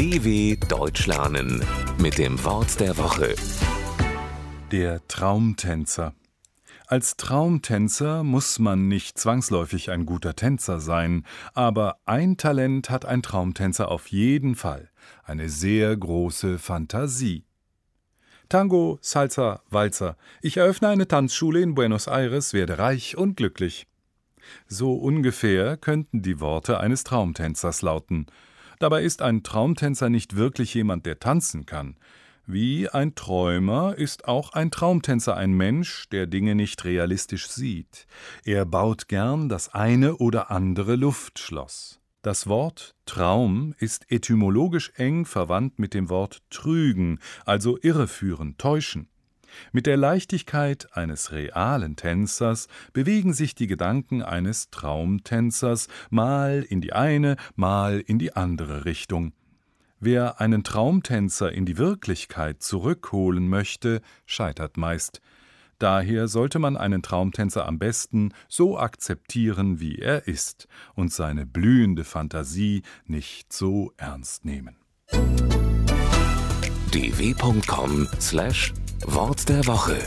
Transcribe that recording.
DW Deutsch lernen mit dem Wort der Woche. Der Traumtänzer. Als Traumtänzer muss man nicht zwangsläufig ein guter Tänzer sein, aber ein Talent hat ein Traumtänzer auf jeden Fall, eine sehr große Fantasie. Tango, Salsa, Walzer. Ich eröffne eine Tanzschule in Buenos Aires, werde reich und glücklich. So ungefähr könnten die Worte eines Traumtänzers lauten. Dabei ist ein Traumtänzer nicht wirklich jemand, der tanzen kann. Wie ein Träumer ist auch ein Traumtänzer ein Mensch, der Dinge nicht realistisch sieht. Er baut gern das eine oder andere Luftschloss. Das Wort Traum ist etymologisch eng verwandt mit dem Wort trügen, also irreführen, täuschen. Mit der Leichtigkeit eines realen Tänzers bewegen sich die Gedanken eines Traumtänzers mal in die eine, mal in die andere Richtung. Wer einen Traumtänzer in die Wirklichkeit zurückholen möchte, scheitert meist. Daher sollte man einen Traumtänzer am besten so akzeptieren, wie er ist, und seine blühende Fantasie nicht so ernst nehmen. dw.com/wort der Woche